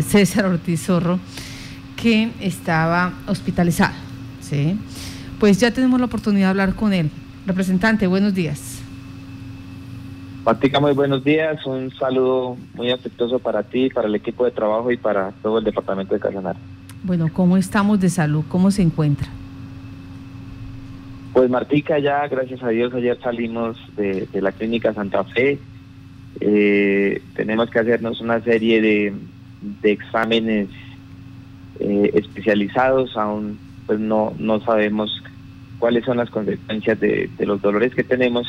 eh, César Ortiz Zorro, que estaba hospitalizado. ¿sí? Pues ya tenemos la oportunidad de hablar con él. Representante, buenos días. Patica, muy buenos días. Un saludo muy afectuoso para ti, para el equipo de trabajo y para todo el departamento de Casanare. Bueno, ¿cómo estamos de salud? ¿Cómo se encuentra? Pues Martica, ya gracias a Dios ayer salimos de, la clínica Santa Fe. Eh, tenemos que hacernos una serie de, exámenes eh, especializados, aún pues no, no sabemos cuáles son las consecuencias de, los dolores que tenemos,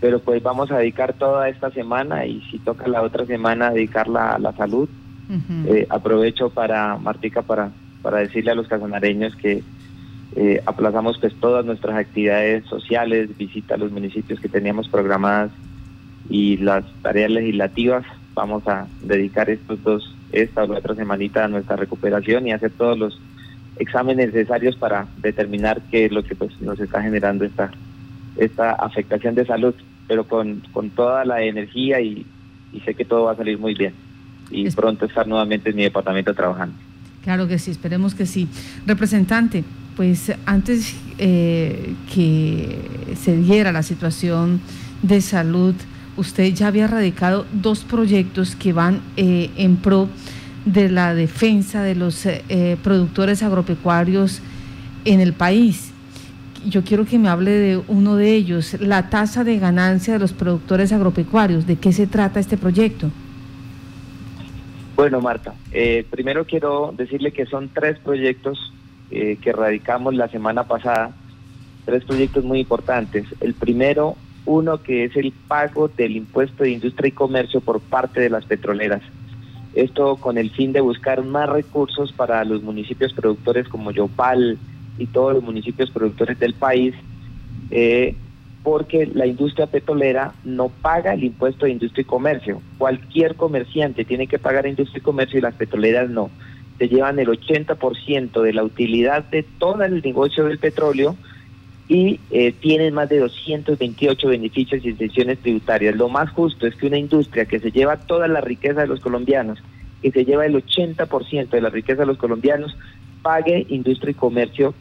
pero pues vamos a dedicar toda esta semana y si toca la otra semana dedicarla a la salud. Eh, aprovecho para, Martica, para, para decirle a los casanareños que eh, aplazamos pues todas nuestras actividades sociales, visita a los municipios que teníamos programadas y las tareas legislativas. Vamos a dedicar estos dos, esta o la otra semanita a nuestra recuperación y hacer todos los exámenes necesarios para determinar qué es lo que pues nos está generando esta, esta afectación de salud, pero con, con toda la energía y, sé que todo va a salir muy bien y pronto estar nuevamente en mi departamento trabajando. Claro que sí, esperemos que sí. Representante, pues antes eh, que se diera la situación de salud, usted ya había radicado dos proyectos que van eh, en pro de la defensa de los eh, productores agropecuarios en el país. Yo quiero que me hable de uno de ellos, la tasa de ganancia de los productores agropecuarios. ¿De qué se trata este proyecto? Bueno, Marta, primero quiero decirle que son tres proyectos eh, que radicamos la semana pasada, tres proyectos muy importantes. El primero, uno que es el pago del impuesto de industria y comercio por parte de las petroleras. Esto con el fin de buscar más recursos para los municipios productores como Yopal y todos los municipios productores del país, eh, porque la industria petrolera no paga el impuesto de industria y comercio. Cualquier comerciante tiene que pagar industria y comercio y las petroleras no se llevan el 80% de la utilidad de todo el negocio del petróleo y eh, tienen más de 228 beneficios y exenciones tributarias. Lo más justo es que una industria que se lleva toda la riqueza de los colombianos, que se lleva el 80% de la riqueza de los colombianos, pague industria y comercio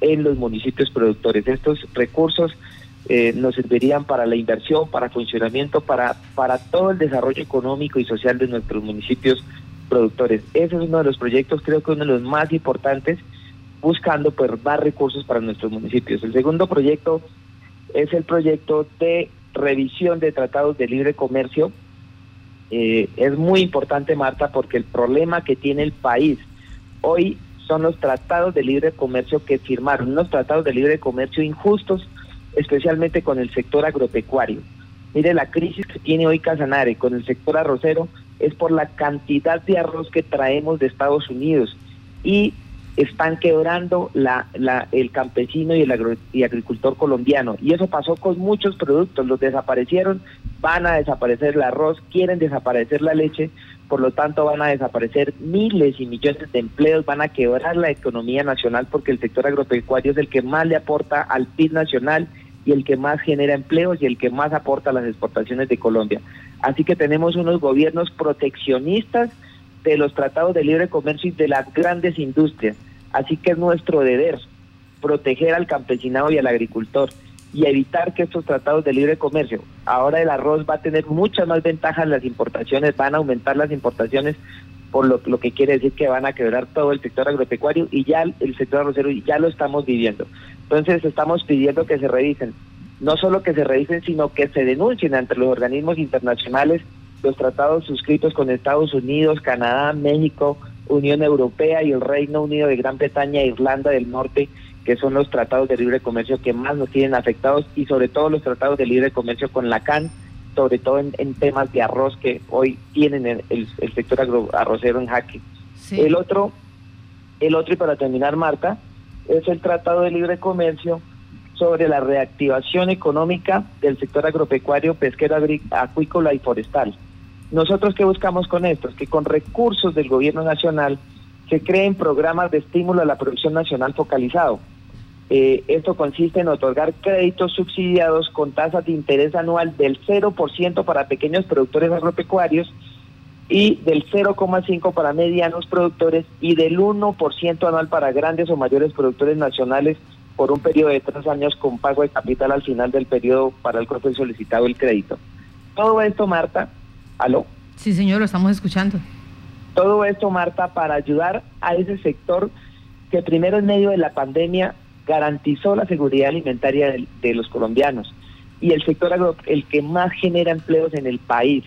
en los municipios productores. Estos recursos eh, nos servirían para la inversión, para funcionamiento, para, para todo el desarrollo económico y social de nuestros municipios productores. Ese es uno de los proyectos, creo que uno de los más importantes, buscando pues, más recursos para nuestros municipios. El segundo proyecto es el proyecto de revisión de tratados de libre comercio. Eh, es muy importante, Marta, porque el problema que tiene el país hoy son los tratados de libre comercio que firmaron, unos tratados de libre comercio injustos, especialmente con el sector agropecuario. Mire la crisis que tiene hoy Casanare con el sector arrocero es por la cantidad de arroz que traemos de Estados Unidos y están quebrando la, la, el campesino y el agricultor colombiano. Y eso pasó con muchos productos, los desaparecieron, van a desaparecer el arroz, quieren desaparecer la leche, por lo tanto van a desaparecer miles y millones de empleos, van a quebrar la economía nacional porque el sector agropecuario es el que más le aporta al PIB nacional y el que más genera empleos y el que más aporta a las exportaciones de Colombia. Así que tenemos unos gobiernos proteccionistas de los tratados de libre comercio y de las grandes industrias. Así que es nuestro deber proteger al campesinado y al agricultor y evitar que estos tratados de libre comercio, ahora el arroz va a tener muchas más ventajas en las importaciones, van a aumentar las importaciones, por lo, lo que quiere decir que van a quebrar todo el sector agropecuario y ya el sector arrocero ya lo estamos viviendo. Entonces estamos pidiendo que se revisen no solo que se revisen, sino que se denuncien ante los organismos internacionales los tratados suscritos con Estados Unidos, Canadá, México, Unión Europea y el Reino Unido de Gran Bretaña e Irlanda del Norte, que son los tratados de libre comercio que más nos tienen afectados y sobre todo los tratados de libre comercio con la CAN, sobre todo en, temas de arroz que hoy tienen el, sector arrocero en jaque. El otro, el otro y para terminar, Marta, es el tratado de libre comercio sobre la reactivación económica del sector agropecuario, pesquero, acuícola y forestal. Nosotros qué buscamos con esto? Es que con recursos del gobierno nacional se creen programas de estímulo a la producción nacional focalizado. Eh, esto consiste en otorgar créditos subsidiados con tasas de interés anual del 0% para pequeños productores agropecuarios y del 0,5 para medianos productores y del 1% anual para grandes o mayores productores nacionales por un periodo de tres años con pago de capital al final del periodo para el cual fue solicitado el crédito. Todo esto, Marta, ¿aló? Sí, señor, lo estamos escuchando. Todo esto, Marta, para ayudar a ese sector que primero en medio de la pandemia garantizó la seguridad alimentaria de, los colombianos y el sector agro, el que más genera empleos en el país.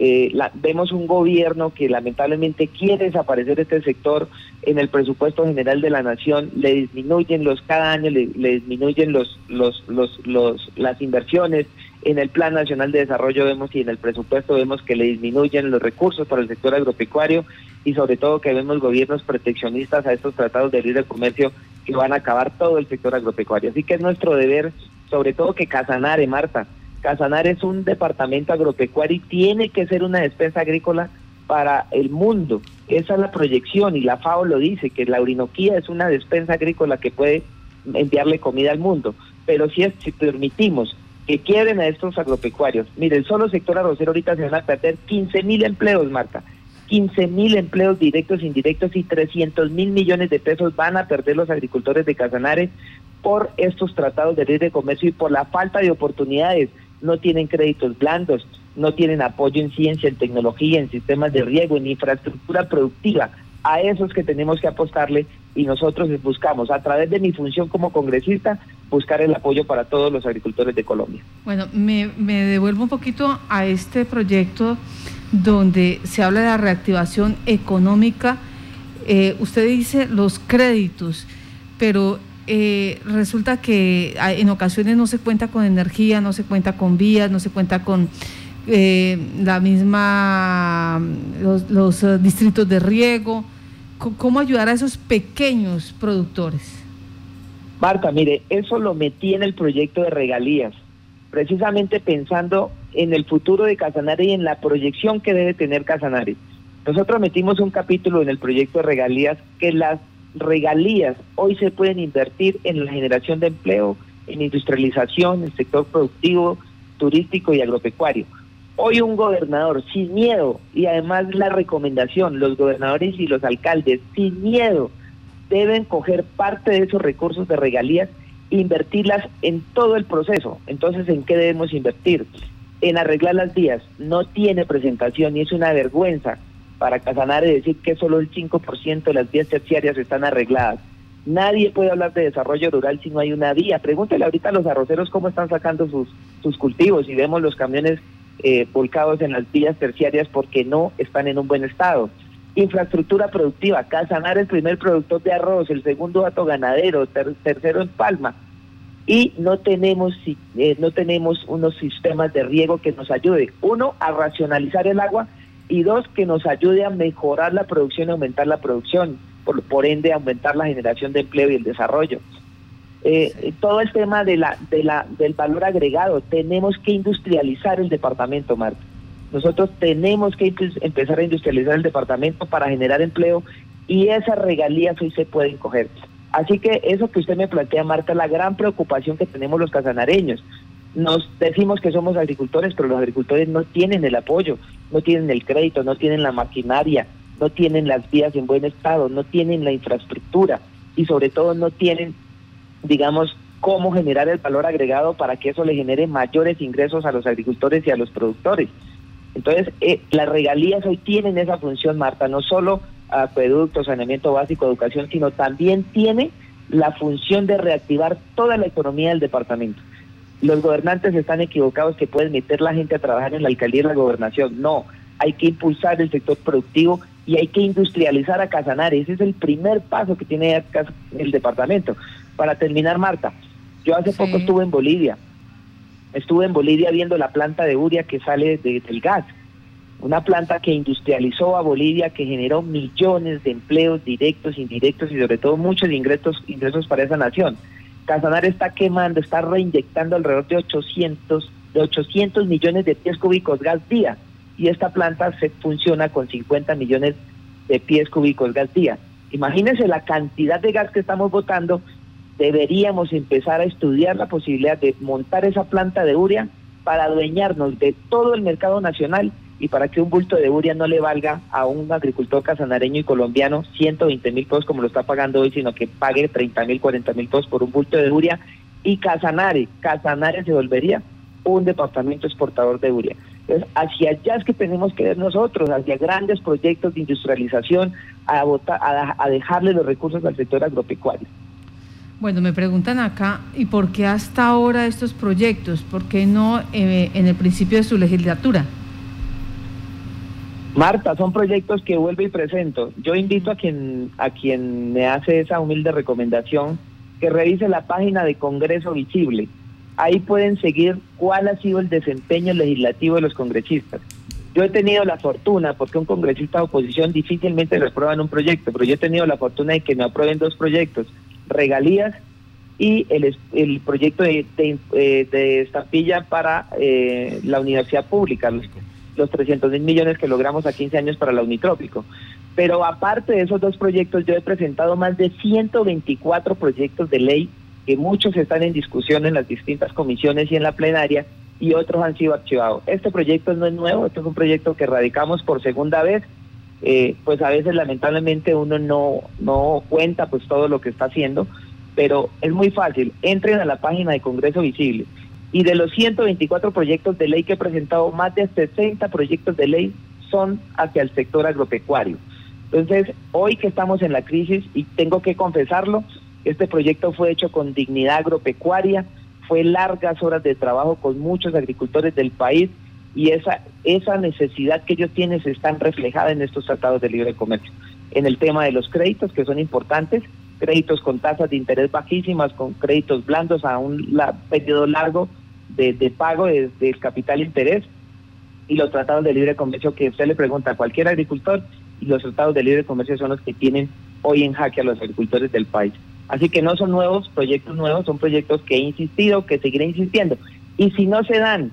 Eh, vemos un gobierno que lamentablemente quiere desaparecer este sector en el presupuesto general de la nación, le disminuyen los cada año, le, disminuyen los, los, los, los, las inversiones, en el Plan Nacional de Desarrollo vemos y en el presupuesto vemos que le disminuyen los recursos para el sector agropecuario y sobre todo que vemos gobiernos proteccionistas a estos tratados de libre comercio que van a acabar todo el sector agropecuario. Así que es nuestro deber, sobre todo que Casanare, Marta, Casanare es un departamento agropecuario y tiene que ser una despensa agrícola para el mundo. Esa es la proyección y la FAO lo dice, que la Orinoquía es una despensa agrícola que puede enviarle comida al mundo. Pero si, es, si permitimos que quieren a estos agropecuarios, mire, el solo sector arrocero ahorita se van a perder 15 mil empleos, Marta. 15 mil empleos directos e indirectos y 300 mil millones de pesos van a perder los agricultores de Casanare por estos tratados de libre comercio y por la falta de oportunidades. No tienen créditos blandos, no tienen apoyo en ciencia, en tecnología, en sistemas de riego, en infraestructura productiva. A esos que tenemos que apostarle y nosotros buscamos, a través de mi función como congresista, buscar el apoyo para todos los agricultores de Colombia. Bueno, me, devuelvo un poquito a este proyecto donde se habla de la reactivación económica. Eh, usted dice los créditos, pero eh, resulta que en ocasiones no se cuenta con energía, no se cuenta con vías, no se cuenta con eh, la misma, los, distritos de riego. ¿Cómo ayudar a esos pequeños productores? Marta, mire, eso lo metí en el proyecto de regalías, precisamente pensando en el futuro de Casanare y en la proyección que debe tener Casanare. Nosotros metimos un capítulo en el proyecto de regalías que las regalías hoy se pueden invertir en la generación de empleo, en industrialización, en el sector productivo, turístico y agropecuario. Hoy un gobernador sin miedo y además la recomendación, los gobernadores y los alcaldes sin miedo deben coger parte de esos recursos de regalías e invertirlas en todo el proceso. Entonces, ¿en qué debemos invertir? en arreglar las vías. No tiene presentación y es una vergüenza para Casanare decir que solo el 5% de las vías terciarias están arregladas. Nadie puede hablar de desarrollo rural si no hay una vía. Pregúntele ahorita a los arroceros cómo están sacando sus, sus cultivos y vemos los camiones eh, volcados en las vías terciarias porque no están en un buen estado. Infraestructura productiva, Casanare el primer productor de arroz, el segundo dato ganadero, tercero en Palma y no tenemos, eh, no tenemos unos sistemas de riego que nos ayude, uno, a racionalizar el agua y dos, que nos ayude a mejorar la producción y aumentar la producción, por, por ende aumentar la generación de empleo y el desarrollo. Eh, todo el tema de la, de la, del valor agregado, tenemos que industrializar el departamento, Marta. Nosotros tenemos que empezar a industrializar el departamento para generar empleo y esas regalías hoy se pueden coger. Así que eso que usted me plantea, Marta, la gran preocupación que tenemos los casanareños. Nos decimos que somos agricultores, pero los agricultores no tienen el apoyo, no tienen el crédito, no tienen la maquinaria, no tienen las vías en buen estado, no tienen la infraestructura y sobre todo no tienen, digamos, cómo generar el valor agregado para que eso le genere mayores ingresos a los agricultores y a los productores. Entonces, eh, las regalías hoy tienen esa función, Marta, no solo acueducto, saneamiento básico, educación, sino también tiene la función de reactivar toda la economía del departamento. Los gobernantes están equivocados que pueden meter la gente a trabajar en la alcaldía y la gobernación. No, hay que impulsar el sector productivo y hay que industrializar a Casanare. Ese es el primer paso que tiene el departamento. Para terminar, Marta, yo hace poco estuve en Bolivia. Estuve en Bolivia viendo la planta de Uria que sale del gas una planta que industrializó a Bolivia, que generó millones de empleos directos, indirectos y sobre todo muchos ingresos, ingresos para esa nación. Casanar está quemando, está reinyectando alrededor de 800, de 800 millones de pies cúbicos gas día y esta planta se funciona con 50 millones de pies cúbicos gas día. Imagínense la cantidad de gas que estamos botando, deberíamos empezar a estudiar la posibilidad de montar esa planta de urea para adueñarnos de todo el mercado nacional y para que un bulto de uria no le valga a un agricultor casanareño y colombiano 120 mil pesos como lo está pagando hoy, sino que pague 30 mil, 40 mil pesos por un bulto de uria y Casanare, Casanare se volvería un departamento exportador de uria. Entonces, hacia allá es que tenemos que ver nosotros, hacia grandes proyectos de industrialización, a, dejarle los recursos al sector agropecuario. Bueno, me preguntan acá, ¿y por qué hasta ahora estos proyectos? ¿Por qué no eh, en el principio de su legislatura? Marta, son proyectos que vuelvo y presento. Yo invito a quien, a quien me hace esa humilde recomendación que revise la página de Congreso Visible. Ahí pueden seguir cuál ha sido el desempeño legislativo de los congresistas. Yo he tenido la fortuna, porque un congresista de oposición difícilmente le aprueban un proyecto, pero yo he tenido la fortuna de que me aprueben dos proyectos, regalías y el, el proyecto de, de, eh, estampilla para eh, la universidad pública los 300 mil millones que logramos a 15 años para la Unitrópico. Pero aparte de esos dos proyectos, yo he presentado más de 124 proyectos de ley que muchos están en discusión en las distintas comisiones y en la plenaria y otros han sido archivados. Este proyecto no es nuevo, este es un proyecto que radicamos por segunda vez. Eh, pues a veces lamentablemente uno no, no cuenta pues todo lo que está haciendo, pero es muy fácil. Entren a la página de Congreso Visible y de los 124 proyectos de ley que he presentado, más de 60 proyectos de ley son hacia el sector agropecuario. Entonces, hoy que estamos en la crisis, y tengo que confesarlo, este proyecto fue hecho con dignidad agropecuaria, fue largas horas de trabajo con muchos agricultores del país y esa, esa necesidad que ellos tienen se están reflejada en estos tratados de libre comercio. En el tema de los créditos, que son importantes, créditos con tasas de interés bajísimas, con créditos blandos a un periodo largo de, pago del de capital interés y los tratados de libre comercio que usted le pregunta a cualquier agricultor y los tratados de libre comercio son los que tienen hoy en jaque a los agricultores del país. Así que no son nuevos proyectos nuevos, son proyectos que he insistido, que seguiré insistiendo. Y si no se dan,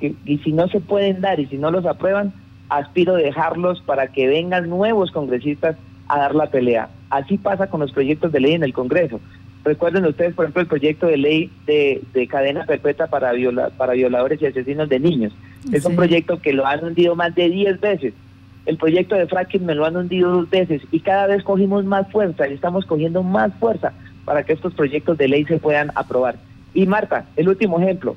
y si no se pueden dar y si no los aprueban, aspiro a dejarlos para que vengan nuevos congresistas a dar la pelea. Así pasa con los proyectos de ley en el Congreso. Recuerden ustedes, por ejemplo, el proyecto de ley de, cadena perpetua para, viola, para violadores y asesinos de niños. Es un proyecto que lo han hundido más de 10 veces. El proyecto de fracking me lo han hundido dos veces y cada vez cogimos más fuerza y estamos cogiendo más fuerza para que estos proyectos de ley se puedan aprobar. Y Marta, el último ejemplo,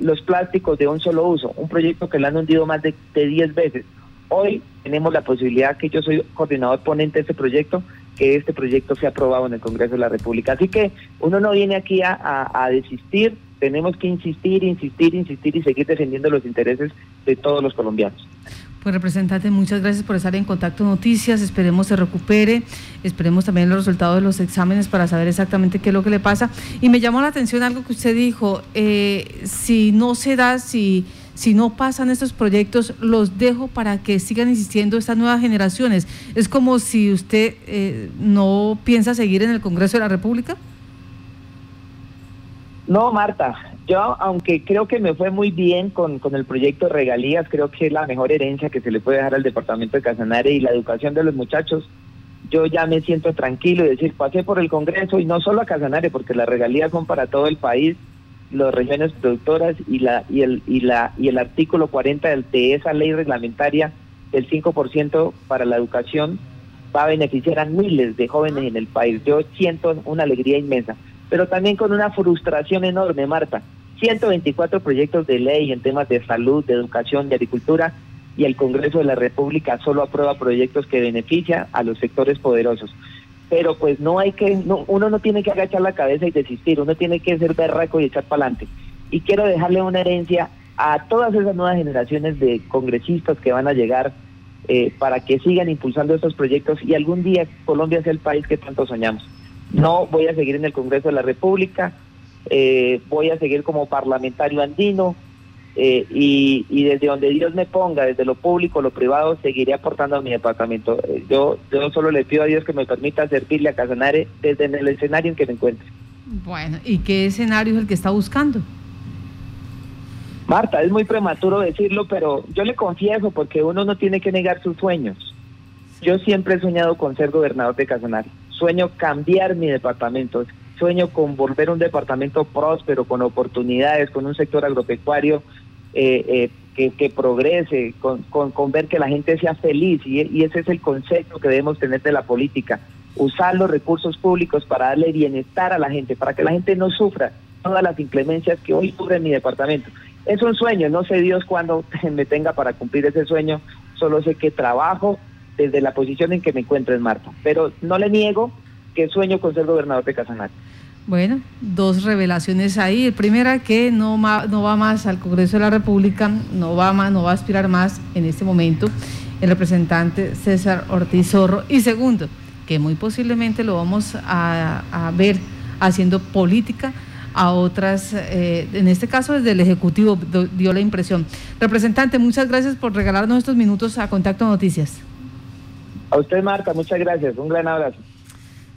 los plásticos de un solo uso, un proyecto que lo han hundido más de, de 10 veces. Hoy tenemos la posibilidad que yo soy coordinador ponente de este proyecto, que este proyecto sea aprobado en el Congreso de la República. Así que uno no viene aquí a, desistir, tenemos que insistir, insistir, insistir y seguir defendiendo los intereses de todos los colombianos. Pues representante, muchas gracias por estar en Contacto Noticias, esperemos se recupere, esperemos también los resultados de los exámenes para saber exactamente qué es lo que le pasa. Y me llamó la atención algo que usted dijo, eh, si no se da, si si no pasan estos proyectos, los dejo para que sigan insistiendo estas nuevas generaciones. Es como si usted eh, no piensa seguir en el Congreso de la República. No, Marta, yo aunque creo que me fue muy bien con, con el proyecto regalías, creo que es la mejor herencia que se le puede dejar al departamento de Casanare y la educación de los muchachos, yo ya me siento tranquilo y decir, pasé por el Congreso y no solo a Casanare, porque las regalías son para todo el país las regiones productoras y la y el y la y el artículo 40 de esa ley reglamentaria del 5% para la educación va a beneficiar a miles de jóvenes en el país. Yo siento una alegría inmensa, pero también con una frustración enorme, Marta. 124 proyectos de ley en temas de salud, de educación, de agricultura y el Congreso de la República solo aprueba proyectos que benefician a los sectores poderosos pero pues no hay que, uno no tiene que agachar la cabeza y desistir, uno tiene que ser berraco y echar para adelante. Y quiero dejarle una herencia a todas esas nuevas generaciones de congresistas que van a llegar eh, para que sigan impulsando estos proyectos y algún día Colombia sea el país que tanto soñamos. No voy a seguir en el Congreso de la República, eh, voy a seguir como parlamentario andino, eh, y, desde donde Dios me ponga, desde lo público, lo privado, seguiré aportando a mi departamento. Eh, yo, yo solo le pido a Dios que me permita servirle a Casanare desde el escenario en que me encuentre. Bueno, ¿y qué escenario es el que está buscando? Marta, es muy prematuro decirlo, pero yo le confieso porque uno no tiene que negar sus sueños. Yo siempre he soñado con ser gobernador de Casanare. Sueño cambiar mi departamento. Sueño con volver un departamento próspero, con oportunidades, con un sector agropecuario eh, eh, que, progrese, con, con, ver que la gente sea feliz y, ese es el concepto que debemos tener de la política, usar los recursos públicos para darle bienestar a la gente, para que la gente no sufra todas las inclemencias que hoy sufre mi departamento. Es un sueño, no sé Dios cuándo me tenga para cumplir ese sueño, solo sé que trabajo desde la posición en que me encuentro en Marta, pero no le niego que sueño con ser gobernador de Casanare. Bueno, dos revelaciones ahí. Primera que no, no va más al Congreso de la República, no va más, no va a aspirar más en este momento el representante César Ortiz Zorro. Y segundo, que muy posiblemente lo vamos a, ver haciendo política a otras, eh, en este caso desde el Ejecutivo dio la impresión. Representante, muchas gracias por regalarnos estos minutos a Contacto Noticias. A usted, Marta, muchas gracias. Un gran abrazo.